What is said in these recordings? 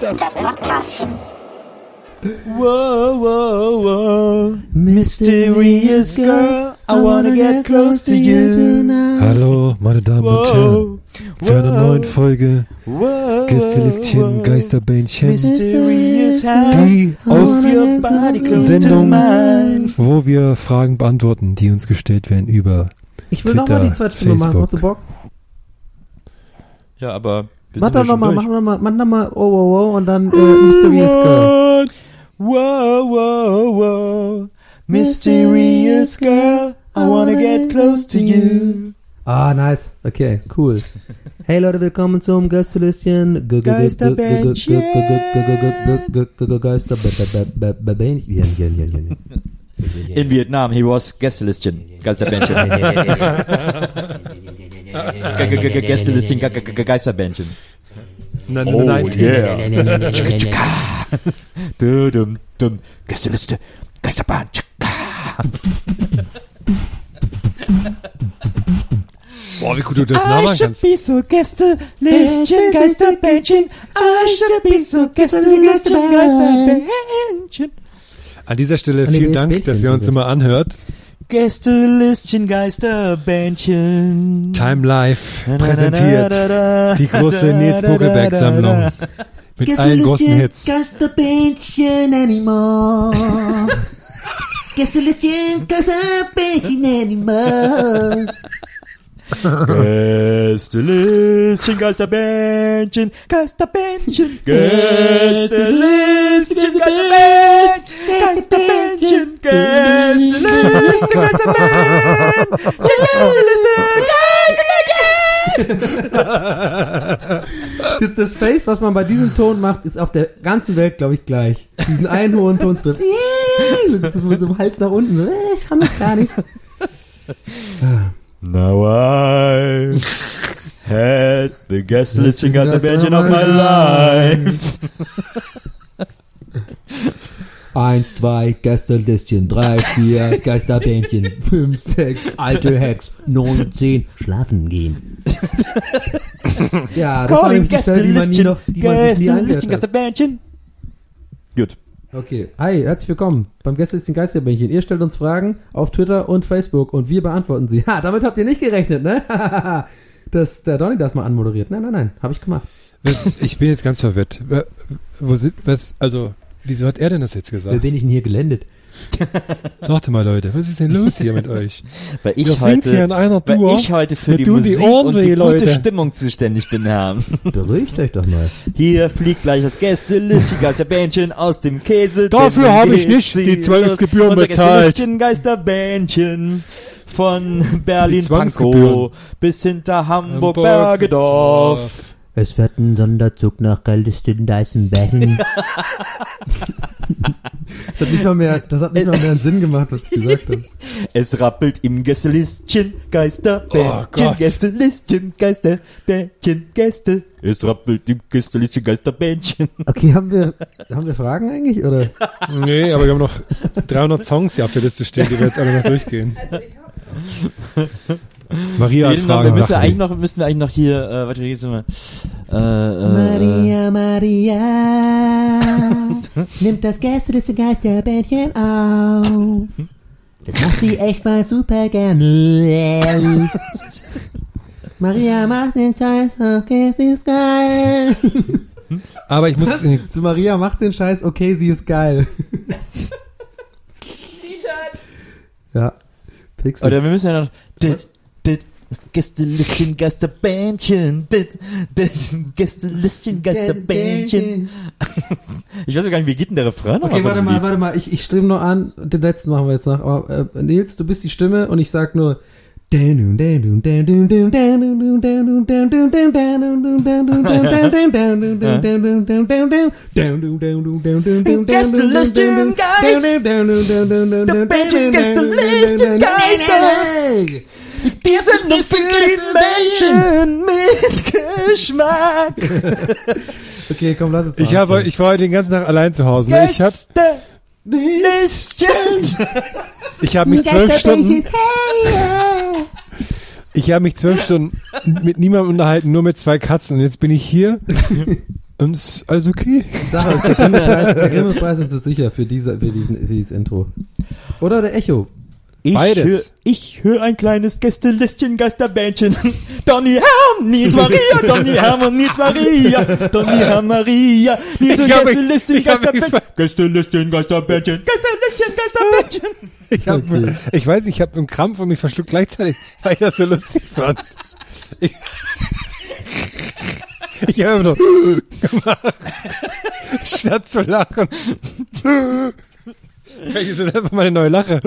Das Podcastchen. Whoa, whoa, whoa. Mysterious girl, I wanna get close to you. Hallo, meine Damen und Herren, zu einer neuen Folge Whoa, Gästelistchen whoa. Geisterbähnchen, die aus your body close to Sendung, wo wir Fragen beantworten, die uns gestellt werden über Ich will nochmal die Twitter, zweite Stimme machen, hast du Facebook. Bock? Ja, aber wir mach doch nochmal, mach nochmal, mach nochmal, oh, oh, oh, und dann äh, Mysterious Girl. Wow, wow, wow. Mysterious Girl, I wanna get close to you. Ah, nice. Okay, cool. Hey Leute, willkommen zum Gästelistchen. Geisterbändchen. Geisterbändchen. In Vietnam, he was Gästelistchen. Geisterbändchen. Gästelisting Geisterbändchen. Nein, nein, nein, nein. Gästeliste, Geisterbahn. Boah, wie gut du das nachmachen kannst. Aschebisso, Gäste, Listchen, Geisterbändchen. Aschebisso, Gäste, Listchen, Geisterbändchen. An dieser Stelle vielen Dank, dass ihr uns immer anhört. Gästelistchen, Geisterbändchen. Time Life präsentiert die große Nils Buckelberg Sammlung mit allen großen Hits. Geisterbähnchen anymore. Gästelistchen, Geisterbähnchen anymore. Gästelistchen, Geisterbändchen, Geisterbändchen, Gästelistchen, Geisterbändchen, Geisterbändchen, Gästelistchen, Geisterbändchen, Gästelistchen, Das, das Face, was man bei diesem Ton macht, ist auf der ganzen Welt, glaube ich, gleich. Diesen einen hohen Ton. So mit dem Hals nach unten. So, ich kann das gar nicht. Now you. Had the guest listing as a version of my life. Eins, zwei, Gästelistchen, drei, vier, Geisterbändchen, fünf, sechs, alte Hex, neun, zehn, schlafen gehen. ja, das Calling Gästelistchen, Gästelistchen, Geisterbändchen. Okay, hi, herzlich willkommen beim Gästelistchen Geisterbähnchen. Ihr stellt uns Fragen auf Twitter und Facebook und wir beantworten sie. Ha, damit habt ihr nicht gerechnet, ne? Dass der Donny das mal anmoderiert. Nein, nein, nein, habe ich gemacht. Was, ich bin jetzt ganz verwirrt. Wo sind, was, also, wieso hat er denn das jetzt gesagt? bin ich denn hier gelandet? Sagt mal, Leute, was ist denn los hier mit euch? Weil ich Wir sind heute, hier in einer weil Tour. ich heute für die die Musik Ohren und die gute Leute. Stimmung zuständig bin, Herr. Beruhigt euch doch mal. Hier fliegt gleich das Gästelistchen Geisterbähnchen aus dem Käse. Dafür habe ich nicht sie die Zwölfsgebühren los. Unser bezahlt. Geisterbähnchen von Berlin Zwangsgebühren. Pankow bis hinter Hamburg Hamburg, Bergedorf. Es fährt ein Sonderzug nach Galdestin Deißenbergen. das hat nicht mal mehr, das hat nicht mal mehr einen Sinn gemacht, was ich gesagt habe. Es rappelt im Gästelistchen Oh Geisterbähnchen, Gott. Gästelistchen Geisterbähnchen, Gäste. Es rappelt im Gästelistchen Geisterbähnchen. Okay, haben wir, haben wir Fragen eigentlich, oder? Nee, aber wir haben noch 300 Songs hier auf der Liste stehen, die wir jetzt alle noch durchgehen. Maria hat Reden noch, wir Fragen, müssen eigentlich noch, müssen wir eigentlich noch hier, äh, warte, jetzt mal. Äh, äh, Maria, nimmt das Gäste des Geisterbändchen auf. Das macht sie echt mal super gerne. Maria macht den Scheiß, okay, sie ist geil. Aber ich muss, Zu Maria macht den Scheiß, okay, sie ist geil. Ja. Pixel. Oder wir müssen ja noch. Dit, dit, Gästelistchen, Geisterbändchen. Dit, dit, Gästelistchen, Geisterbändchen. Ich weiß gar nicht, wie geht denn der Refrain Okay, warte mal, warte mal. Ich, ich stimme nur an. Den letzten machen wir jetzt noch. Aber äh, Nils, du bist die Stimme und ich sag nur. Gästelistchen, Geister. Die sind lustigen Menschen mit Geschmack. Okay, komm, lass es mal ich, habe, ich war heute den ganzen Tag allein zu Hause. Ne? Ich habe ich hab mich zwölf Stunden, ich habe mich zwölf Stunden mit niemandem unterhalten, nur mit zwei Katzen. Und jetzt bin ich hier und es ist alles okay. Ich sag euch, der Grimme-Preis, ist uns sicher für, diese, für, diesen, für dieses Intro. Oder der Echo. Ich Beides. Hör, ich höre ein kleines Gästelistchen, Geisterbändchen. Donny Herm, Nils Maria, Donny Herm und Nils Maria. Donny Herm, Maria, Nils und Gästelistchen, Geisterbändchen. Gästelistchen, Geisterbändchen, Gästelistchen, Geisterbändchen. Ich, hab, Okay. ich weiß, ich habe einen Krampf und mich verschluckt gleichzeitig, weil ich das so lustig fand. Ich, ich habe nur gemacht, statt zu lachen. Vielleicht ist das einfach meine neue Lache.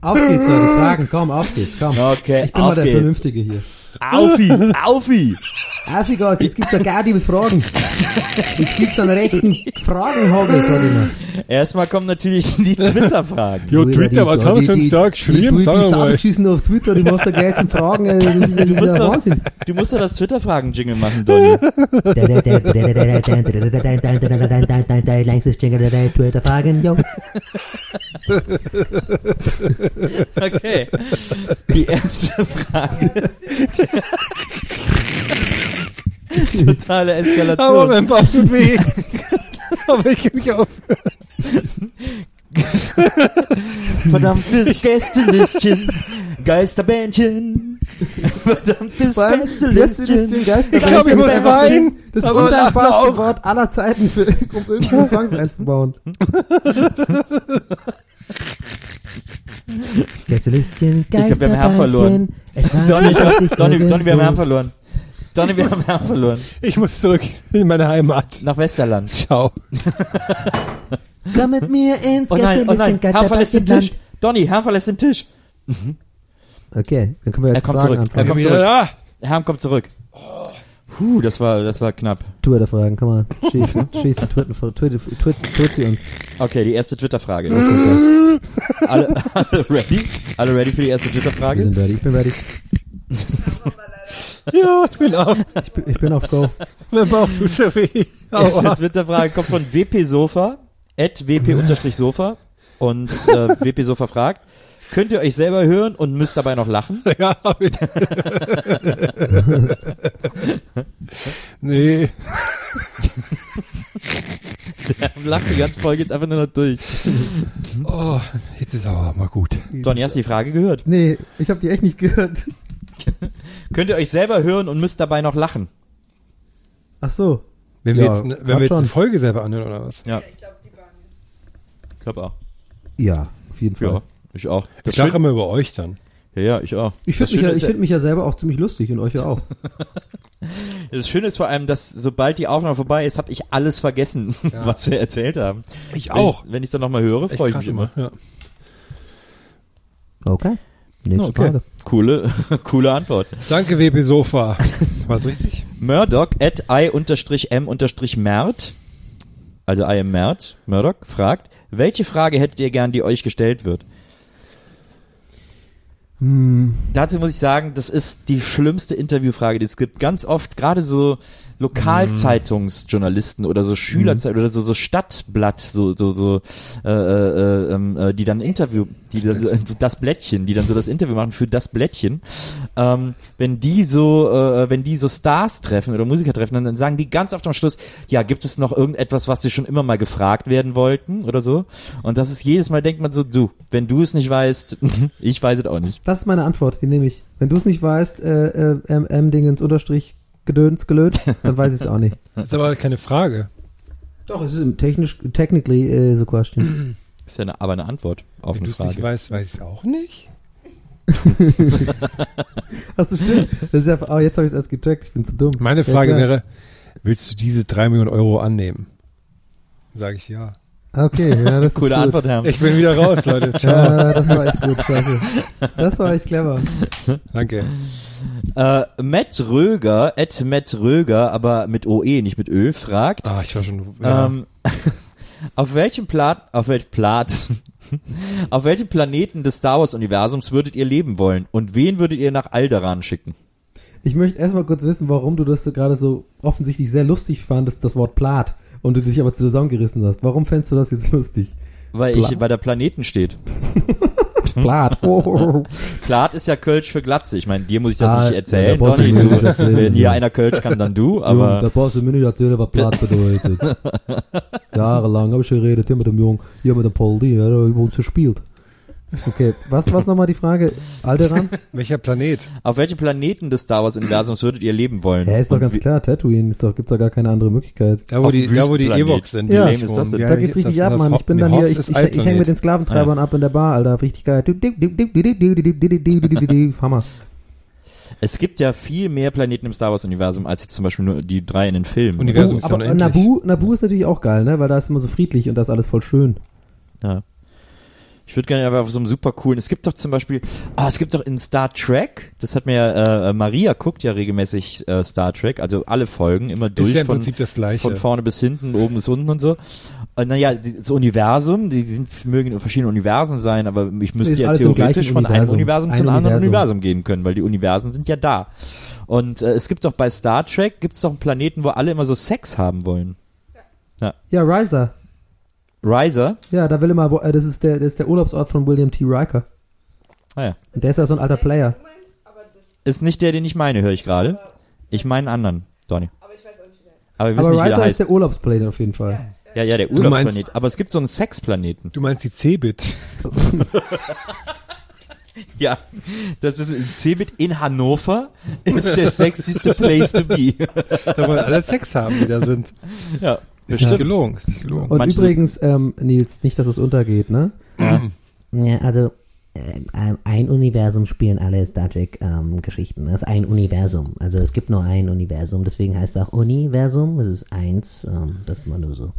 Auf geht's, Leute. Fragen, komm, auf geht's, komm. Okay, Ich bin mal der geht's. Vernünftige hier. Aufi, Aufi. Auf wie geht's? Jetzt gibt's ja gar die Fragen. Jetzt gibt's einen rechten Fragenhagel, sag ich mal. Erstmal kommen natürlich die Twitter-Fragen. Jo, Twitter, was haben sie uns da geschrieben? Die, die, die mal. Saugeschissen auf Twitter, die machst da gleich zum Fragen, das ist ja, das ist musst ja doch- Wahnsinn. Du musst doch das Twitter-Fragen-Jingle machen, Donny. Längstes Jingle der Twitter Fragen, jo. Okay. Die erste Frage. Totale Aber Eskalation. mein Bauch tut weh. Aber ich kann nicht auf. Verdammtes Gästelistchen. Geisterbändchen. Verdammtes Gästelistchen. Ich glaube, ich muss weinen. Das Aber auch. Wort aller Zeiten, für, um irgendwelche Songs einzubauen. Gästelistchen, Ich glaub, wir haben Herrn verloren. Donny, ich hab, Donny, Donny, wir haben Herrn verloren. Donny, wir haben Herrn verloren. Ich muss zurück in meine Heimat. Nach Westerland. Ciao. Komm mit mir ins Oh nein, oh nein, Herr verlässt den Tisch. Donny, Herr verlässt den Tisch. Okay, dann können wir Er jetzt kommt Fragen zurück. Er kommt wieder zurück. da. Herr kommt zurück. Puh, das war, das war knapp. Twitter-Fragen, komm mal. Schieß, schieß die Twitter, Twitter, Twitter, sie uns. Okay, die erste Twitter-Frage. Okay, Alle, alle ready? Alle ready für die erste wir Twitter-Frage? sind ready, ich bin ready. Ja, ich bin auch. Ich bin, ich bin auf Go. Mein Bauch tut so weh. Erste. Twitter-Frage kommt von WP Sofa, at WP-Sofa und äh, WP Sofa fragt, könnt ihr euch selber hören und müsst dabei noch lachen? Ja, bitte. nee. Lacht die ganze Folge jetzt einfach nur noch durch. Oh, jetzt ist aber mal gut. Donny, hast du die Frage gehört? Nee, ich habe die echt nicht gehört. Könnt ihr euch selber hören und müsst dabei noch lachen? Ach so. Wenn Ja, wir jetzt, ne- wenn wir jetzt schon. eine Folge selber anhören oder was? Ja. Ich glaube auch. Ja, auf jeden Fall. Ja, ich auch. Ich Das lache Schön- immer über euch dann. ja, ja, ich auch. Ich finde mich, ja, ich ja- find mich ja selber auch ziemlich lustig und euch ja auch. Das Schöne ist vor allem, dass sobald die Aufnahme vorbei ist, habe ich alles vergessen, was wir erzählt haben. Ich Wenn ich, wenn ich dann nochmal höre, freue ich mich immer. Ja. Okay. Nächste Okay. Frage. Coole, coole Antwort. Danke, WP Sofa. War's richtig? Murdoch at i-m-mert, also I am Mert, Murdoch, fragt, welche Frage hättet ihr gern, die euch gestellt wird? Hm. Dazu muss ich sagen, das ist die schlimmste Interviewfrage, die es gibt. Ganz oft, gerade so Lokalzeitungsjournalisten oder so Schülerzeit oder so, so Stadtblatt, so, so, so, äh, äh, ähm, äh, die dann Interview, die dann, so- das Blättchen, die dann so das Interview machen für das Blättchen. Ähm, wenn die so, äh, wenn die so Stars treffen oder Musiker treffen, dann, dann sagen die ganz oft am Schluss, ja, gibt es noch irgendetwas, was sie schon immer mal gefragt werden wollten oder so? Und das ist jedes Mal denkt man so, du, wenn du es nicht weißt, ich weiß es auch nicht. Das ist meine Antwort, die nehme ich. Wenn du es nicht weißt, äh, äh, M, M Dingens Unterstrich Gedöns gelöt, dann weiß ich es auch nicht. Das ist aber keine Frage. Doch, es ist technisch, technically äh, a question. Ist ja eine, aber eine Antwort auf Wenn eine du es nicht Frage. weißt, weiß ich es auch nicht. Hast du stimmt? Das ist ja, oh, jetzt habe ich es erst gecheckt, ich bin zu dumm. Meine Ja, Frage klar. wäre, willst du diese drei Millionen Euro annehmen? Sage ich ja. Okay, ja, das Coole ist gut. Antwort, Herr. Ich bin wieder raus, Leute. Ciao. Ja, das war echt gut, scheiße. Das war echt clever. Danke. Äh, Matt Röger, at Matt Röger, aber mit OE, nicht mit Ö, fragt, Ah, ich war schon. Ja. ähm, auf welchem Plat, auf welchem Platz, auf welchem Planeten des Star Wars Universums würdet ihr leben wollen und wen würdet ihr nach Alderaan schicken? Ich möchte erstmal kurz wissen, warum du das so gerade so offensichtlich sehr lustig fandest, das Wort Plat, und du dich aber zusammengerissen hast. Warum fändest du das jetzt lustig? Weil Pla- ich, weil der Planeten steht. Plat. Oh. Plat ist ja Kölsch für Glatze. Ich meine, dir muss ich das Ah, nicht ja, erzählen, du Donny. Du, erzählen. wenn hier einer Kölsch kann, dann du, Junge, da aber brauchst du mir nicht erzählen, was Plat bedeutet. Jahrelang habe ich geredet hier mit dem Jungen, hier mit dem Poldi, der hat über uns gespielt. Okay, was was nochmal die Frage? Alderan? Welcher Planet? auf welchem Planeten des Star Wars Universums würdet ihr leben wollen? Ja, ist doch Und ganz wie- klar, Tatooine, ist doch, gibt's doch gar keine andere Möglichkeit. Da, wo Auf die, dem da, wo die Wüstenplanet. Ewoks sind. Wie die lame ich ist das denn? da geht's das- richtig ab, das Mann. Ho- Ich bin nee, dann hier, ich, ist ich, ich hänge mit den Sklaventreibern ab in der Bar, Alter. Richtig geil. Hammer. Es gibt ja viel mehr Planeten im Star Wars Universum als jetzt zum Beispiel nur die drei in den Filmen. Universum Oh, ist ja aber unendlich. Nabu, Nabu ist natürlich auch geil, ne? Weil da ist immer so friedlich und da ist alles voll schön. Ja. Ich würde gerne aber auf so einem super coolen. Es gibt doch zum Beispiel, ah, es gibt doch in Star Trek, das hat mir äh, Maria guckt ja regelmäßig äh, Star Trek, also alle Folgen immer durch Ist ja im von, Prinzip das Gleiche. von vorne bis hinten, oben bis unten und so. Und naja, die- das Universum, die sind, mögen in verschiedenen Universen sein, aber ich müsste Ist ja theoretisch von einem Universum. Ein zu einem anderen Universum. Universum gehen können, weil die Universen sind ja da. Und äh, es gibt doch bei Star Trek, gibt es doch einen Planeten, wo alle immer so Sex haben wollen. Ja, Riser. Riser? Ja, da will immer, äh, das ist der, das ist der Urlaubsort von William T. Riker. Ah ja. Und der ist ja so ein alter Player. Ist nicht der, den ich meine, höre ich gerade. Ich meine einen anderen, Donny. Aber ich weiß auch nicht, wie der heißt. Aber wir wissen nicht, wie der Riser ist heißt. der Urlaubsplanet auf jeden Fall. Ja, ja, der Du meinst- Urlaubsplanet. Aber es gibt so einen Sexplaneten. Du meinst die Cebit. Ja, das ist im Cebit in Hannover ist der sexyste place to be. Da wollen alle Sex haben, die da sind. ja, Ist nicht gelogen, ist nicht gelogen. Und Manche- übrigens, ähm, Nils, nicht, dass es untergeht, ne? Ja, also äh, ein Universum spielen alle Star Trek ähm, Geschichten. Das ist ein Universum. Also es gibt nur ein Universum, deswegen heißt es auch Universum. Es ist eins. Ähm, das ist mal nur so.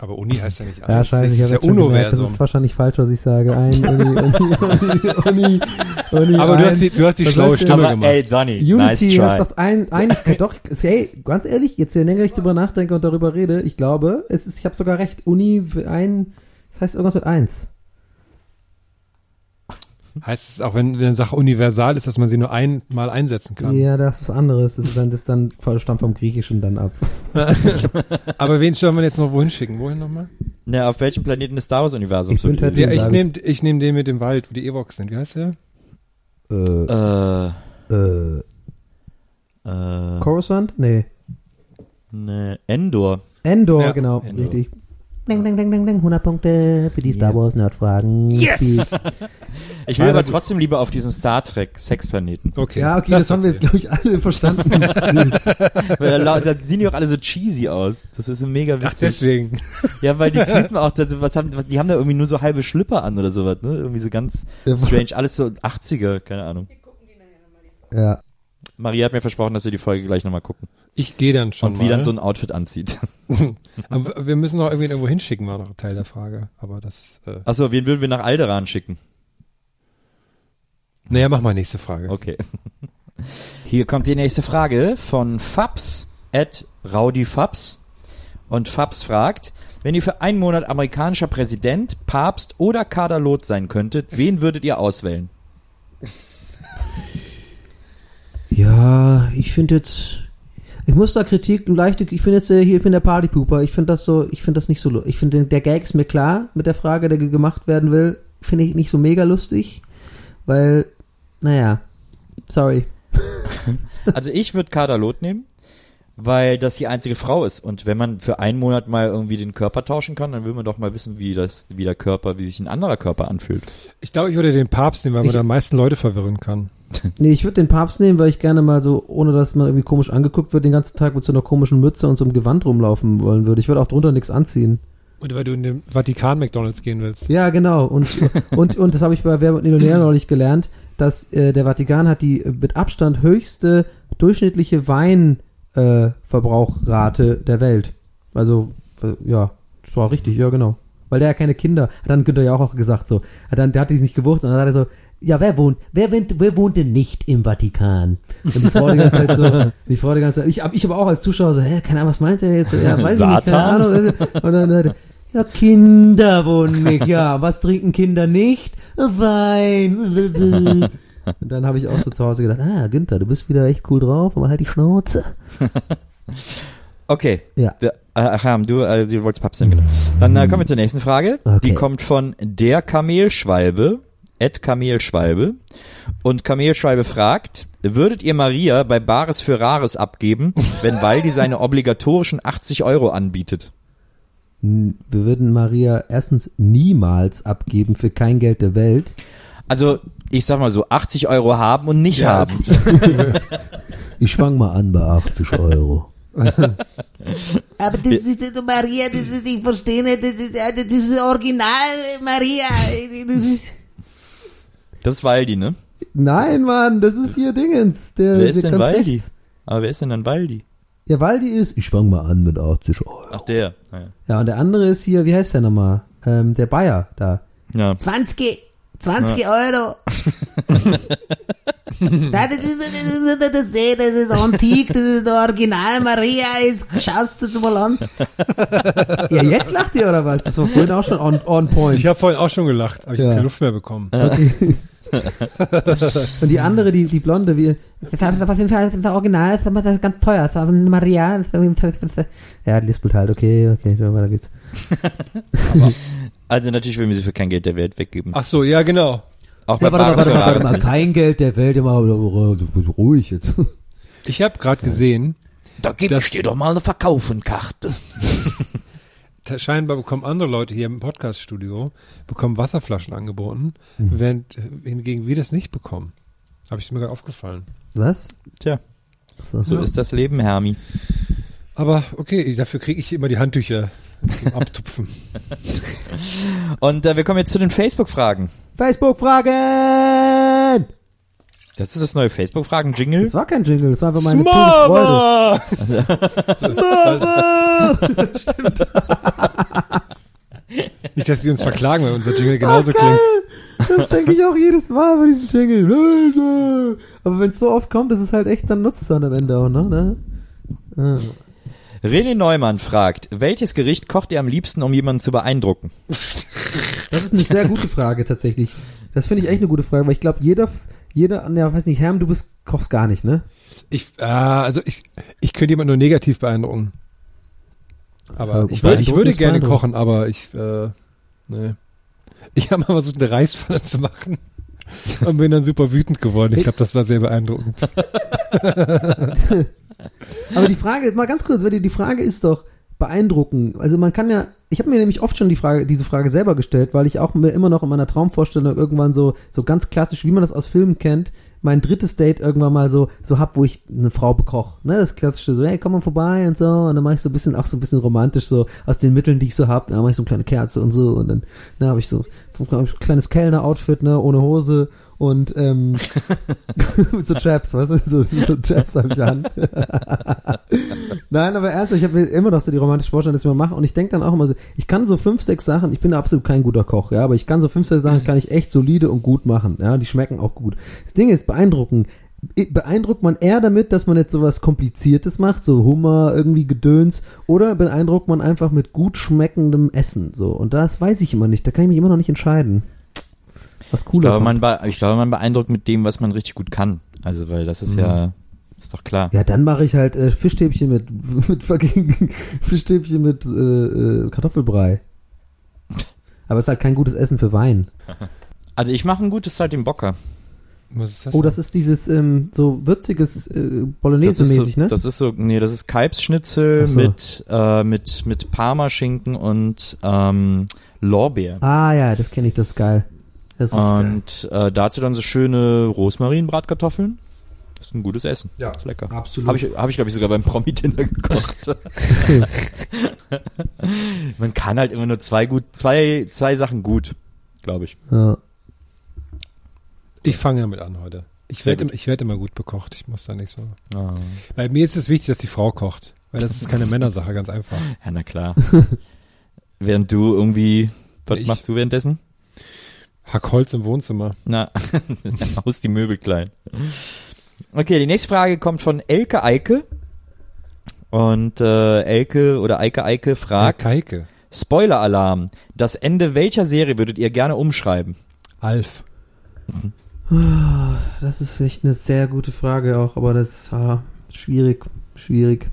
Aber Uni heißt ja nicht alles. Ja, scheiße, ich das habe ist ja gemerkt, das ist wahrscheinlich falsch, was ich sage. Ein Uni, Uni, Uni, Uni, Uni Aber du ein. hast die, du hast die Was schlaue heißt Stimme aber gemacht. ey, Donny, Unity nice try. hast doch ein, ein doch, hey, ganz ehrlich, jetzt je länger ich drüber nachdenke und darüber rede, ich glaube, es ist, ich habe sogar recht, Uni, ein, das heißt irgendwas mit eins. Heißt es auch, wenn eine Sache universal ist, dass man sie nur einmal einsetzen kann? Ja, das ist was anderes, das ist dann, das ist dann stammt vom Griechischen dann ab. Aber wen soll man jetzt noch wohin schicken? Wohin nochmal? Na, auf welchem Planeten des Star Wars Universums? Ich ihr Ja, ich nehme ich nehm den mit dem Wald, wo die Ewoks sind. Wie heißt der? Äh, äh, äh, äh, Coruscant? Nee. ne, Endor. Endor, Ja, genau, Endor. richtig. Ding, ding, ding, ding, ding. 100 Punkte für die Star Wars Nerdfragen. Yes! Ich will aber gut. trotzdem lieber auf diesen Star Trek Sexplaneten. Okay. Ja, okay, das haben wir jetzt, glaube ich, alle verstanden. Weil da, da sehen die auch alle so cheesy aus. Das ist mega witzig. Ach, deswegen. Ja, weil die Typen auch, das, was haben, die haben da irgendwie nur so halbe Schlipper an oder sowas, ne? Irgendwie so ganz strange. Alles so 80er, keine Ahnung. ja. Maria hat mir versprochen, dass wir die Folge gleich nochmal gucken. Ich gehe dann schon Und mal. sie dann so ein Outfit anzieht. Aber wir müssen noch irgendwie irgendwo hinschicken, war noch Teil der Frage. Aber das, äh, Achso, wen würden wir nach Alderan schicken? naja, mach mal nächste Frage. Okay. Hier kommt die nächste Frage von Fabs at RowdyFabs. Und Fabs fragt, wenn ihr für einen Monat amerikanischer Präsident, Papst oder Kaderlot sein könntet, wen würdet ihr auswählen? Ja, ich finde jetzt, ich muss da Kritik leichte, ich bin jetzt äh, hier, ich bin der Partypooper, ich finde das so, ich finde das nicht so, ich finde der Gag ist mir klar mit der Frage, der ge- gemacht werden will, finde ich nicht so mega lustig, weil, naja, sorry. Also ich würde Kaderlot nehmen, weil das die einzige Frau ist. Und wenn man für einen Monat mal irgendwie den Körper tauschen kann, dann will man doch mal wissen, wie das, wie der Körper, wie sich ein anderer Körper anfühlt. Ich glaube, ich würde den Papst nehmen, weil man Ich- da am meisten Leute verwirren kann. Nee, ich würde den Papst nehmen, weil ich gerne mal so, ohne dass man irgendwie komisch angeguckt wird, den ganzen Tag mit so einer komischen Mütze und so einem Gewand rumlaufen wollen würde. Ich würde auch drunter nichts anziehen. Und weil du in den Vatikan McDonalds gehen willst. Ja, genau. Und, und, und das habe ich bei Wer wird Millionär neulich gelernt, dass äh, der Vatikan hat die äh, mit Abstand höchste durchschnittliche Weinverbrauchrate äh, Verbrauchrate der Welt. Also, äh, ja, das war richtig, ja, genau. Weil der ja keine Kinder, hat dann Günther ja auch gesagt so. Hat dann, der hat die nicht gewusst und dann hat er so, ja, wer wohnt, wer, wohnt- wer wohnt denn nicht im Vatikan? Und die Frau die ganze Zeit so, die Frau die ganze Zeit, ich, ich aber auch als Zuschauer so, hä, keine Ahnung, was meint der jetzt? Ja, weiß ich nicht, keine Satan? Ahnung. Und dann, äh, ja, Kinder wohnen nicht. Ja, was trinken Kinder nicht? Wein. Und dann habe ich auch so zu Hause gedacht, ah, Günther, du bist wieder echt cool drauf, aber halt die Schnauze. Okay. Ja. Äh, Acham, du, äh, du wolltest Papst nehmen, genau. Dann äh, kommen wir zur nächsten Frage. Okay. Die kommt von der Kamelschwalbe, Ed Kamelschwalbe. Und Kamelschwalbe fragt, würdet ihr Maria bei Bares für Rares abgeben, wenn Waldi seine obligatorischen 80 Euro anbietet? Wir würden Maria erstens niemals abgeben für kein Geld der Welt. Also, ich sag mal so, 80 Euro haben und nicht Ja. haben. Ich fang mal an bei 80 Euro. Aber das ist so Maria, das ist, ich verstehe nicht, das ist, äh, das ist original Maria. Das ist, Das ist Waldi, ne? Nein, Mann, das ist hier Dingens. Der, Wer ist der denn Waldi? rechts. Aber wer ist denn dann Waldi? Ja, Waldi ist, ich fang mal an mit 80 Euro. Ach, der. Naja. Ja, und der andere ist hier, wie heißt der nochmal? Ähm, der Bayer da. Ja. 20, 20 Euro. Nein, das ist, das ist, das ist, das ist antik, das ist der Original Maria, jetzt schaust du es mal an. Ja, jetzt lacht ihr oder was? Das war vorhin auch schon on, on point. Ich habe vorhin auch schon gelacht, aber ich Ja. habe keine Luft mehr bekommen. Und die andere, die, die Blonde, wie, Das ist auf jeden Fall das Original, das ist ganz teuer, das ist aber Maria. das ist- ja, die lispelt halt, okay, okay, so, weiter geht's. Also natürlich will man sie für kein Geld der Welt weggeben. Ach so, ja genau. Auch bei Ja, warte Bares warte warte mal, nicht. kein Geld der Welt, immer ruhig jetzt. Ich habe gerade gesehen, Da gib Das- ich dir doch mal eine Verkaufenkarte. scheinbar bekommen andere Leute hier im Podcaststudio bekommen Wasserflaschen angeboten, während äh, hingegen wir das nicht bekommen. Habe ich mir gerade aufgefallen. Was? Tja, So, so ist das Leben, Hermi. Aber okay, dafür kriege ich immer die Handtücher zum Abtupfen. Und äh, wir kommen jetzt zu den Facebook-Fragen. Facebook-Fragen! Das ist das neue Facebook-Fragen-Jingle. Das war kein Jingle, das war einfach meine pure Freude. Nicht, dass sie uns verklagen, weil unser Jingle genauso klingt. Das denke ich auch jedes Mal bei diesem Jingle. Aber wenn es so oft kommt, ist es halt echt, dann nutzt es dann am Ende auch, ne? Ah. René Neumann fragt, welches Gericht kocht ihr am liebsten, um jemanden zu beeindrucken? Das ist eine sehr gute Frage tatsächlich. Das finde ich echt eine gute Frage, weil ich glaube, jeder, jeder, ja, weiß nicht, Herm, du bist, kochst gar nicht, ne? Ich, ah, also ich, ich könnte jemanden nur negativ beeindrucken. Aber ich, würde, ich würde gerne kochen, aber ich, äh, nee. Ich habe mal versucht, eine Reispfanne zu machen und bin dann super wütend geworden. Ich glaube, das war sehr beeindruckend. Aber die Frage, mal ganz kurz, weil die, Frage ist doch beeindrucken. Also man kann ja, ich habe mir nämlich oft schon die Frage, diese Frage selber gestellt, weil ich auch mir immer noch in meiner Traumvorstellung irgendwann so, so ganz klassisch, wie man das aus Filmen kennt, mein drittes Date irgendwann mal so, so hab, wo ich eine Frau bekoche. Ne, das klassische so, hey, komm mal vorbei und so. Und dann mache ich so ein bisschen, auch so ein bisschen romantisch, so aus den Mitteln, die ich so hab. Dann mache ich so eine kleine Kerze und so. Und dann, na, habe ich so hab ich ein kleines Kellner-Outfit, ne, ohne Hose. Und ähm, mit so Chaps, weißt du, so, so Chaps habe ich an. Nein, aber ernsthaft, ich habe immer noch so die romantische Vorstellung, dass ich mal mache. Und ich denke dann auch immer so, ich kann so fünf, sechs Sachen, ich bin absolut kein guter Koch, ja, aber ich kann so fünf, sechs Sachen, kann ich echt solide und gut machen. Ja, die schmecken auch gut. Das Ding ist, beeindrucken. Beeindruckt man eher damit, dass man jetzt sowas Kompliziertes macht, so Hummer, irgendwie Gedöns, oder beeindruckt man einfach mit gut schmeckendem Essen, so. Und das weiß ich immer nicht, da kann ich mich immer noch nicht entscheiden. Was Ich cooler glaube, kommt. man, be- ich glaube, man beeindruckt mit dem, was man richtig gut kann. Also, weil das ist ja, ist doch klar. Ja, dann mache ich halt äh, Fischstäbchen mit, mit fucking Fischstäbchen mit äh, äh, Kartoffelbrei. Aber es ist halt kein gutes Essen für Wein. Also, ich mache ein gutes Saltimbocca. Was ist das? Oh, denn? das ist dieses ähm, so würziges äh, ist, so, Bolognese-mäßig, ne? das ist so, nee, das ist Kalbsschnitzel so. mit, äh, mit, mit Parmaschinken und ähm, Lorbeer. ah ja, das kenne ich, das ist geil. Das. Und äh, dazu dann so schöne Rosmarinbratkartoffeln. Das ist ein gutes Essen. Ja, ist lecker. absolut. Habe ich, hab ich glaube ich, sogar beim Promi-Dinner gekocht. Man kann halt immer nur zwei gut, zwei, zwei Sachen gut, glaube ich. Ja. Ich fange damit an heute. Ich werde, ich werde immer gut bekocht. Ich muss da nicht so. Ah. Weil mir ist es wichtig, dass die Frau kocht. Weil das ist keine Männersache, ganz einfach. Ja, na klar. Während du irgendwie, was Ich- machst du währenddessen? Hack Holz im Wohnzimmer. Na, aus die Möbel klein. Okay, die nächste Frage kommt von Elke Eike. Und äh, Elke oder Eike Eike fragt, Keike. Spoiler-Alarm, das Ende welcher Serie würdet ihr gerne umschreiben? Alf. Das ist echt eine sehr gute Frage auch, aber das ist ah, schwierig, schwierig.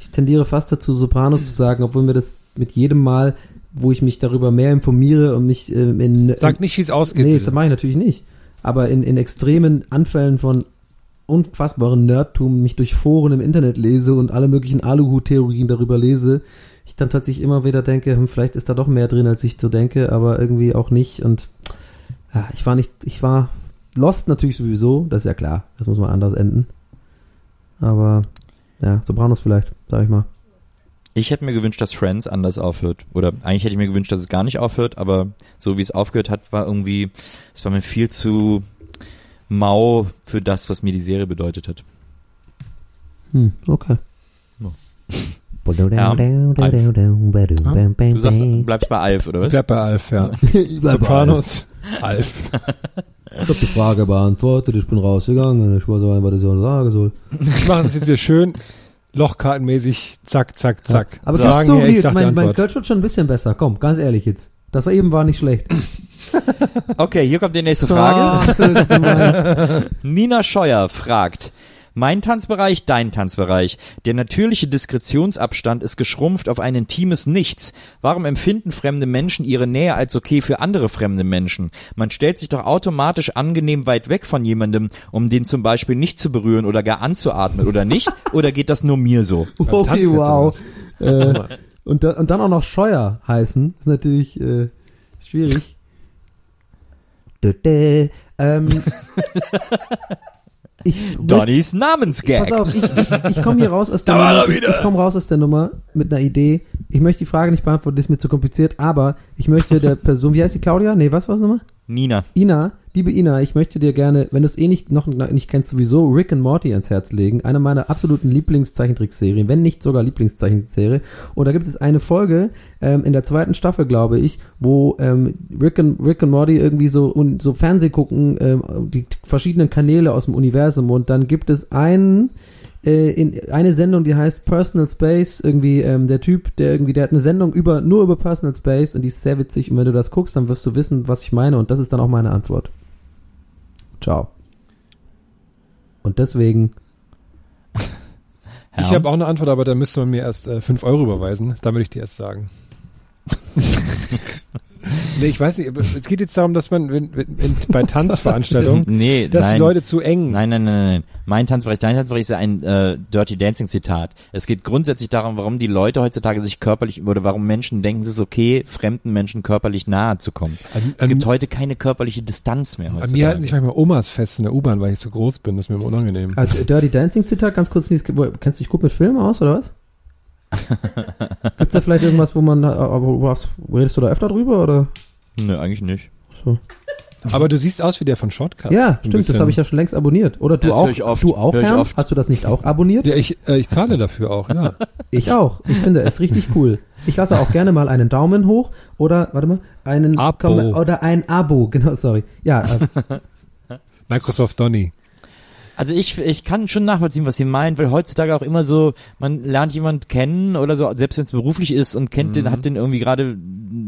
Ich tendiere fast dazu, Sopranos zu sagen, obwohl mir das mit jedem Mal, wo ich mich darüber mehr informiere und mich ähm, in... Sag nicht, wie es ausgeht. Nee, bitte. das mache ich natürlich nicht. Aber in, in extremen Anfällen von unfassbaren Nerdtum mich durch Foren im Internet lese und alle möglichen Aluhut-Theorien darüber lese, ich dann tatsächlich immer wieder denke, hm, vielleicht ist da doch mehr drin, als ich so denke, aber irgendwie auch nicht. Und ja, ich war nicht, ich war Lost natürlich sowieso, das ist ja klar, das muss mal anders enden. Aber ja, Sopranos vielleicht, sag ich mal. Ich hätte mir gewünscht, dass Friends anders aufhört. Oder eigentlich hätte ich mir gewünscht, dass es gar nicht aufhört, aber so wie es aufgehört hat, war irgendwie, es war mir viel zu mau für das, was mir die Serie bedeutet hat. Hm, okay. Ja, Du sagst, bleibst bei Alf, oder Ich was? bleib bei Alf, ja. Ich Sopranos. Alf. Ich hab die Frage beantwortet, ich bin rausgegangen, ich weiß auch, was ich so sagen soll. Ich mache das jetzt hier schön Lochkartenmäßig, zack, zack, zack. Aber Sagen gibst du, hier, ich jetzt, mein, mein. Kölsch wird schon ein bisschen besser. Komm, ganz ehrlich jetzt. Das eben war nicht schlecht. Okay, hier kommt die nächste Frage. Nina Scheuer fragt, mein Tanzbereich, dein Tanzbereich. Der natürliche Diskretionsabstand ist geschrumpft auf ein intimes Nichts. Warum empfinden fremde Menschen ihre Nähe als okay für andere fremde Menschen? Man stellt sich doch automatisch angenehm weit weg von jemandem, um den zum Beispiel nicht zu berühren oder gar anzuatmen, oder nicht? oder geht das nur mir so? Okay, wow. Äh, und, dann, und dann auch noch Scheuer heißen, ist natürlich äh, schwierig. Dö, dö. Ähm, ich Donnys Pass Namensgag. auf, ich, ich, ich komme hier raus aus der Nummer. er Ich, wieder. ich komme raus aus der Nummer mit einer Idee. Ich möchte die Frage nicht beantworten, die ist mir zu kompliziert, aber ich möchte der Person, wie heißt die Claudia? Nee, was war es nochmal? Nina. Ina, liebe Ina, ich möchte dir gerne, wenn du es eh nicht noch nicht kennst, sowieso Rick and Morty ans Herz legen. Eine meiner absoluten Lieblingszeichentrickserien, wenn nicht sogar Lieblingszeichentrickserie. Und da gibt es eine Folge ähm, in der zweiten Staffel, glaube ich, wo ähm, Rick and Rick and Morty irgendwie so und so Fernseh gucken, ähm, die verschiedenen Kanäle aus dem Universum und dann gibt es einen äh, in eine Sendung, die heißt Personal Space, irgendwie ähm, der Typ, der irgendwie, der hat eine Sendung über nur über Personal Space und die ist sehr witzig und wenn du das guckst, dann wirst du wissen, was ich meine und das ist dann auch meine Antwort. Ciao. Und deswegen, Ich habe auch eine Antwort, aber da müsste man mir erst äh, 5 Euro überweisen. Da würde ich dir erst sagen. nee, ich weiß nicht, es geht jetzt darum, dass man wenn, wenn, wenn, bei Tanzveranstaltungen, Nee, dass nein. die Leute zu eng. Nein, nein, nein, nein. Mein Tanzbereich, dein Tanzbereich ist ja ein äh, Dirty Dancing Zitat. Es geht grundsätzlich darum, warum die Leute heutzutage sich körperlich oder warum Menschen denken, es ist okay, fremden Menschen körperlich nahe zu kommen. An, Es an, gibt heute keine körperliche Distanz mehr an heutzutage. mir halten sich manchmal Omas fest in der U-Bahn, weil ich so groß bin. Das ist mir immer unangenehm. also Dirty Dancing Zitat, ganz kurz, wo- kennst du dich gut mit Filmen aus, oder was? Gibt's da vielleicht irgendwas, wo man, äh, aber was, redest du da öfter drüber, oder? Nö, eigentlich nicht. So. Aber du siehst aus wie der von Shortcuts. Ja, stimmt, das habe ich ja schon längst abonniert. Oder du Das auch, höre ich oft, du auch, Herr? oft. Hast du das nicht auch abonniert? Ja, ich, äh, ich zahle dafür auch, ja. Ich auch. Ich finde es richtig cool. Ich lasse auch gerne mal einen Daumen hoch oder, warte mal, einen Abo. Komm- oder ein Abo, genau, sorry. Ja, äh, Microsoft Donny. Also ich, ich kann schon nachvollziehen, was sie meint, weil heutzutage auch immer so, man lernt jemand kennen oder so, selbst wenn es beruflich ist und kennt den, hat den irgendwie gerade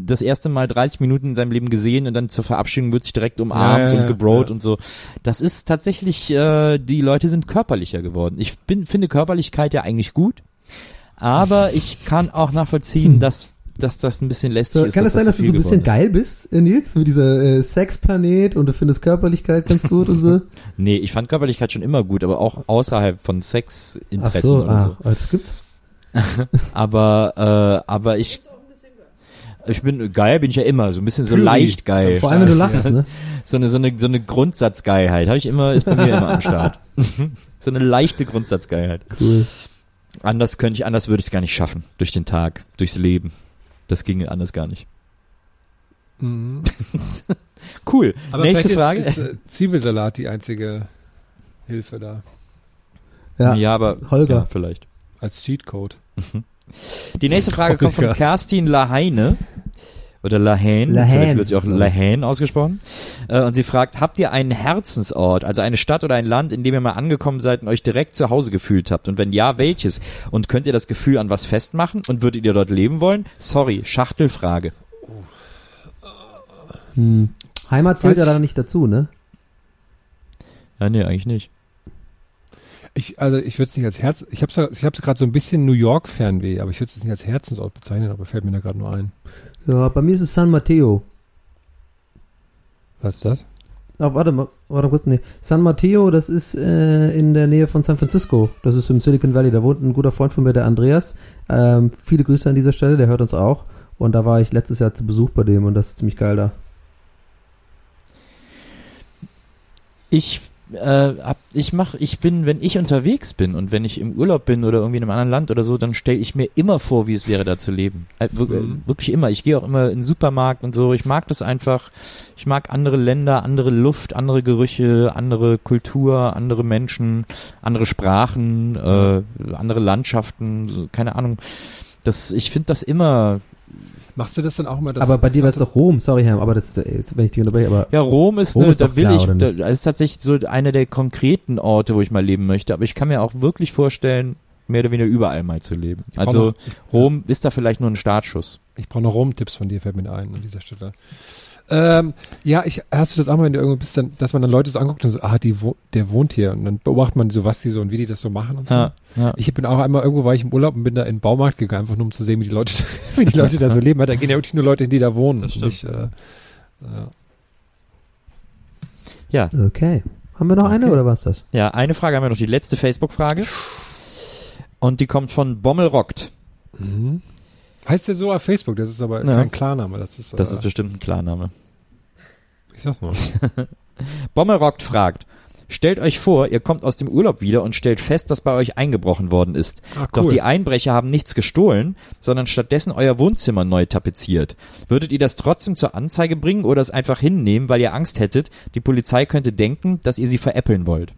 das erste Mal 30 Minuten in seinem Leben gesehen und dann zur Verabschiedung wird sich direkt umarmt Ja, ja, und gebrot ja. und so. Das ist tatsächlich, äh, die Leute sind körperlicher geworden. Ich bin, finde Körperlichkeit ja eigentlich gut, aber ich kann auch nachvollziehen, dass, dass das ein bisschen lästig So, ist. kann es sein, das dass du so ein bisschen geil bist, äh, Nils, mit dieser äh, Sexplanet und du findest Körperlichkeit ganz gut und so? Nee, ich fand Körperlichkeit schon immer gut, aber auch außerhalb von Sexinteressen Ach so, oder ah, so. das gibt's. Aber, äh, aber ich, ich bin geil, bin ich ja immer, so ein bisschen so leicht geil. Vor allem, wenn du lachst, ne? So eine, so eine, so eine Grundsatzgeilheit habe ich immer, ist bei mir immer am Start. so eine leichte Grundsatzgeilheit. Cool. Anders könnte ich, anders würde ich es gar nicht schaffen. Durch den Tag, durchs Leben. Das ginge anders gar nicht. Mhm. Cool. Aber Nächste Frage. Ist, ist äh, Zwiebelsalat die einzige Hilfe da Ja, ja, aber Holger. Ja, vielleicht. als Cheatcode. Die nächste Frage kommt von. Kerstin Laheine. Oder Lahain, Lahain. vielleicht wird sie auch Lahain ausgesprochen. Äh, und sie fragt, habt ihr einen Herzensort, also eine Stadt oder ein Land, in dem ihr mal angekommen seid und euch direkt zu Hause gefühlt habt? Und wenn ja, welches? Und könnt ihr das Gefühl an was festmachen? Und würdet ihr dort leben wollen? Sorry, Schachtelfrage. Hm. Heimat zählt ja da nicht dazu, ne? Ja, nee, eigentlich nicht. Ich, also ich würde es nicht als Herz, ich habe ich hab's gerade so ein bisschen New York Fernweh, aber ich würde es nicht als Herzensort bezeichnen, aber fällt mir da gerade nur ein. Ja, bei mir ist es San Mateo. Was ist das? Ach, warte mal, warte mal kurz, nee. San Mateo, das ist äh, in der Nähe von San Francisco. Das ist im Silicon Valley. Da wohnt ein guter Freund von mir, der Andreas. Ähm, viele Grüße an dieser Stelle, der hört uns auch. Und da war ich letztes Jahr zu Besuch bei dem und das ist ziemlich geil da. Ich äh, hab, ich mach, ich bin, wenn ich unterwegs bin und wenn ich im Urlaub bin oder irgendwie in einem anderen Land oder so, dann stelle ich mir immer vor, wie es wäre, da zu leben. Wir- Mhm. Wirklich immer. Ich gehe auch immer in den Supermarkt und so. Ich mag das einfach. Ich mag andere Länder, andere Luft, andere Gerüche, andere Kultur, andere Menschen, andere Sprachen, äh, andere Landschaften. So, keine Ahnung. Das, ich finde das immer Machst du das dann auch immer? Aber bei dir war es doch Rom, sorry, Herr, aber das ist, ist wenn ich dich unterbreche, aber Ja, Rom ist, Rom ne, ist da will klar, ich, da, ist tatsächlich so einer der konkreten Orte, wo ich mal leben möchte. Aber ich kann mir auch wirklich vorstellen, mehr oder weniger überall mal zu leben. brauch Also noch- Rom ist da vielleicht nur ein Startschuss. Ich brauche noch Rom-Tipps von dir, fällt mir ein an dieser Stelle. Ähm, ja, ich, hast du das auch mal, wenn du irgendwo bist, dann, dass man dann Leute so anguckt und so, ah, die, wo, der wohnt hier. Und dann beobachtet man so, was die so und wie die das so machen und so. Ja, ja. Ich bin auch einmal irgendwo, war ich im Urlaub und bin da in den Baumarkt gegangen, einfach nur um zu sehen, wie die Leute, wie die Leute da so leben. Da gehen ja wirklich nur Leute hin, die da wohnen. Das Und Nicht, äh, ja. ja, okay. Haben wir noch eine Okay. oder was das? ja, eine Frage haben wir noch, die letzte Facebook-Frage. Und die kommt von Bommelrockt. Mhm. Heißt der so auf Facebook? Das ist aber Ja. kein Klarname. Das ist, Das äh, ist bestimmt ein Klarname. ich sag's mal. Bommelrockt fragt, stellt euch vor, ihr kommt aus dem Urlaub wieder und stellt fest, dass bei euch eingebrochen worden ist. Doch cool. die Einbrecher haben nichts gestohlen, sondern stattdessen euer Wohnzimmer neu tapeziert. Würdet ihr das trotzdem zur Anzeige bringen oder es einfach hinnehmen, weil ihr Angst hättet, die Polizei könnte denken, dass ihr sie veräppeln wollt?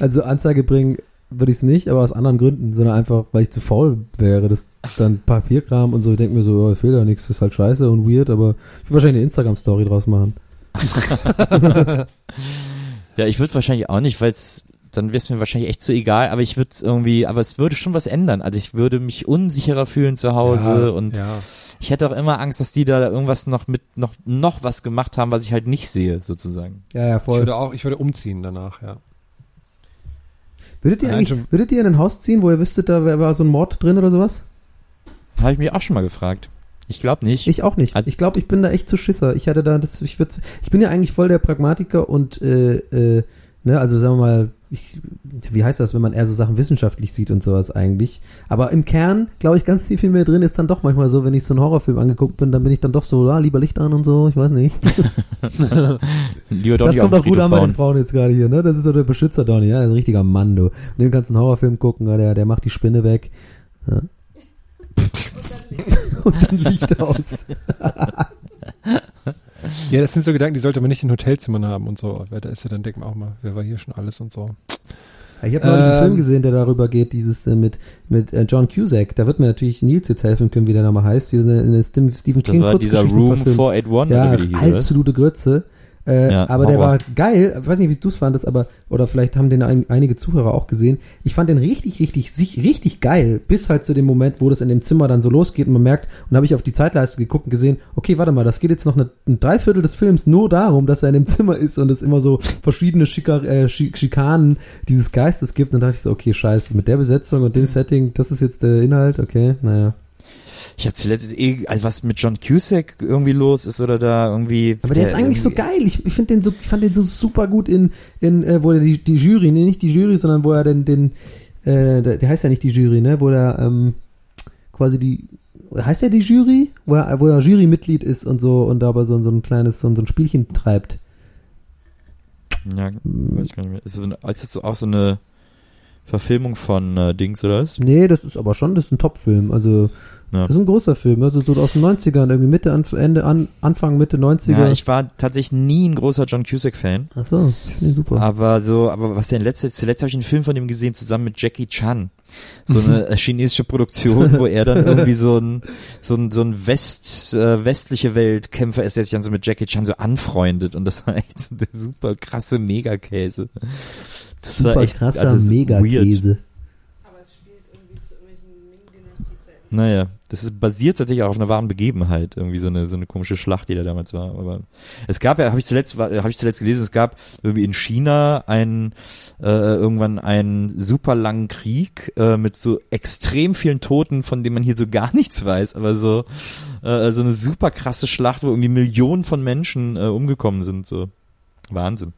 Also Anzeige bringen würde ich es nicht, aber aus anderen Gründen, sondern einfach, weil ich zu faul wäre. Das dann Papierkram und so. Ich denke mir so, oh, fehlt ja nichts, das ist halt scheiße und weird, aber ich würde wahrscheinlich eine Instagram-Story draus machen. Ja, ich würde wahrscheinlich auch nicht, weil es dann wäre es mir wahrscheinlich echt zu egal, aber ich würde es irgendwie, aber es würde schon was ändern. Also ich würde mich unsicherer fühlen zu Hause ja, und ja. ich hätte auch immer Angst, dass die da irgendwas noch mit noch noch was gemacht haben, was ich halt nicht sehe, sozusagen. Ja, ja, Ich voll. würde auch, ich würde umziehen danach, ja. Würdet ihr eigentlich, schon- würdet ihr in ein Haus ziehen, wo ihr wüsstet, da war so ein Mord drin oder sowas? Habe ich mich auch schon mal gefragt. Ich glaube nicht. Ich auch nicht. Also- ich glaube, ich bin da echt zu Schisser. Ich hatte da, das, ich, würd, ich bin ja eigentlich voll der Pragmatiker und, äh, äh, ne, also sagen wir mal, ich, wie heißt das, wenn man eher so Sachen wissenschaftlich sieht und sowas eigentlich. Aber im Kern, glaube ich, ganz viel mehr drin ist dann doch manchmal so, wenn ich so einen Horrorfilm angeguckt bin, dann bin ich dann doch so, ah, lieber Licht an und so, ich weiß nicht. Lieber doch das kommt auch gut an bei den. Frauen jetzt gerade hier, ne? Das ist so der Beschützer Donny, ja, ein richtiger Mann, du. Und den ganzen Horrorfilm gucken, ja, der, der macht die Spinne weg. Ja. und dann Licht aus. Ja, das sind so Gedanken, die sollte man nicht in Hotelzimmern haben und so. Weil da ist ja dann, denkt man auch mal, wer war hier schon alles und so. Ich habe neulich einen Ähm, Film gesehen, der darüber geht, dieses äh, mit, mit äh, John Cusack. Da wird mir natürlich Nils jetzt helfen können, wie der nochmal heißt. Diese eine Stephen Stephen Das King war dieser Room Kurzgeschichtenverfilm. 481 Ja, oder wie die hieß, absolute Grütze. Äh, Ja, aber der Horror. war geil. Ich weiß nicht, wie du es fandest, aber oder vielleicht haben den ein, einige Zuhörer auch gesehen. Ich fand den richtig, richtig, sich richtig geil, bis halt zu dem Moment, wo das in dem Zimmer dann so losgeht und man merkt, und habe ich auf die Zeitleiste geguckt und gesehen, okay, warte mal, das geht jetzt noch eine, ein Dreiviertel des Films nur darum, dass er in dem Zimmer ist und es immer so verschiedene Schika, äh, Schi- Schikanen dieses Geistes gibt. Und dann dachte ich so, okay, scheiße, mit der Besetzung und dem Setting, das ist jetzt der Inhalt, okay, naja. Ich habe zuletzt eh, also was mit John Cusack irgendwie los ist oder da irgendwie. Aber der, ist eigentlich so geil. Ich, ich finde den so, ich fand den so super gut in, in äh, wo er die, die Jury, nee, nicht die Jury, sondern wo er den, den, äh, der, der heißt ja nicht die Jury, ne, wo er ähm, quasi die, heißt er die Jury, wo er, wo er Jurymitglied ist und so und dabei so, so ein kleines, so, so ein Spielchen treibt. Ja, weiß ich gar nicht mehr. Ist das als jetzt so auch so eine Verfilmung von äh, Dings oder was? Nee, das ist aber schon, das ist ein Top-Film. Also, Ja. das ist ein großer Film. Also so aus den 90ern, irgendwie Mitte, Anf Ende, an, Anfang, Mitte 90er. Ja, ich war tatsächlich nie ein großer John Cusack-Fan. Ach so, ich finde ihn super. Aber so, aber was denn letzte, zuletzt habe ich einen Film von ihm gesehen, zusammen mit Jackie Chan. So eine chinesische Produktion, wo er dann irgendwie so ein, so ein, so ein West, äh, westliche Weltkämpfer ist, der sich dann so mit Jackie Chan so anfreundet und das war echt so der super krasse Megakäse. Das war super echt krasser also so weird. Megakäse. Naja, das ist basiert tatsächlich auch auf einer wahren Begebenheit, irgendwie so eine so eine komische Schlacht, die da damals war. Aber es gab ja, habe ich zuletzt, habe ich zuletzt gelesen, es gab irgendwie in China einen äh, irgendwann einen super langen Krieg äh, mit so extrem vielen Toten, von denen man hier so gar nichts weiß, aber so äh, so eine super krasse Schlacht, wo irgendwie Millionen von Menschen äh, umgekommen sind. So Wahnsinn.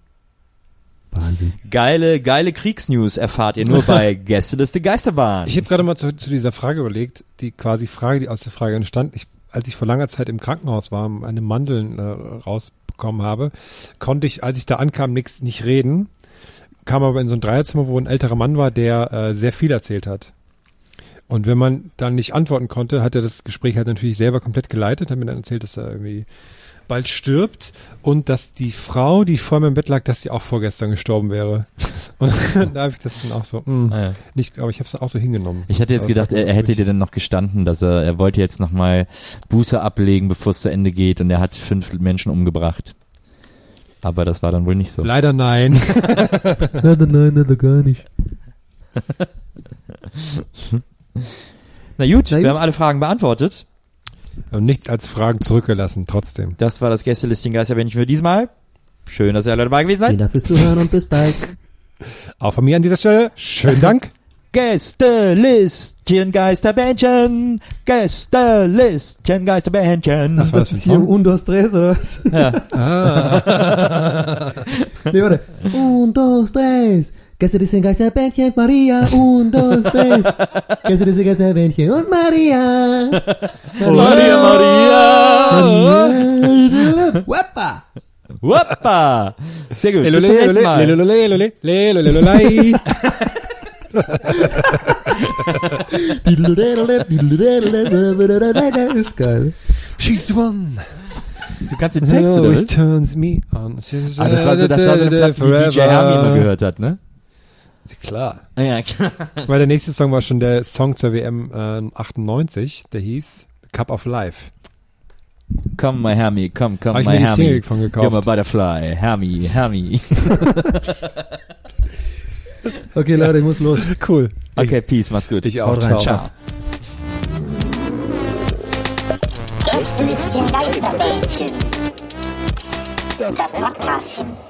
Wahnsinn. Geile, geile Kriegsnews erfahrt ihr nur bei Gästeliste Geisterbahn. Ich habe gerade mal zu, zu dieser Frage überlegt, die quasi Frage, die aus der Frage entstand. Ich, als ich vor langer Zeit im Krankenhaus war, und eine Mandeln äh, rausbekommen habe, konnte ich, als ich da ankam, nix nicht reden. Kam aber in so ein Dreierzimmer, wo ein älterer Mann war, der äh, sehr viel erzählt hat. Und wenn man dann nicht antworten konnte, hat er das Gespräch halt natürlich selber komplett geleitet, hat mir dann erzählt, dass er irgendwie bald stirbt und dass die Frau, die vor mir im Bett lag, dass sie auch vorgestern gestorben wäre. Und da habe ich das dann auch so, mh, Ah, ja. nicht, aber ich habe es auch so hingenommen. Ich hätte jetzt Aber gedacht, er, er hätte dir dann noch gestanden, dass er, er wollte jetzt nochmal Buße ablegen, bevor es zu Ende geht und er hat fünf Menschen umgebracht. Aber das war dann wohl nicht so. Leider nein. nein, nein, nein, nein, gar nicht. Na gut, Na wir gut. haben alle Fragen beantwortet. Und nichts als Fragen zurückgelassen, trotzdem. Das war das Gästelistchen Geisterbändchen für diesmal. Schön, dass ihr alle dabei gewesen Vielen seid. Dank fürs Zuhören und bis bald. Auch von mir an dieser Stelle, schönen Dank. Gästelistchen Geisterbändchen. Gästelistchen Geisterbändchen. Was war das hier Song? un, dos, tres, oder was? Ja. Ah. nee, warte. Un, dos, tres. Que se dicen Geisterbändchen, Maria. Un, dos, tres. Se dicen Geisterbändchen und Maria. Maria, Maria. Wappa. Wappa. Sehr gut. Lelole, zum nächsten lelole, Mal. lelole, lelole, lelole, lelole. ist geil. She's the one. Du kannst den Text, oder always turns me on. Ah, das war so, das war so eine Platte, die DJ Hermi immer gehört hat, ne? Klar. Ja, klar. Weil der nächste Song war schon der Song zur WM äh, 98, der hieß Cup of Life. Come, my Hermi, come, come, Hab ich my mir die Hermi. Single von gekauft. You're my butterfly, Hermi, Hermi. Okay, Leute, ich muss los. Cool. Okay, peace, macht's gut. Dich auch. Haut rein, Ciao. Das Podcastchen.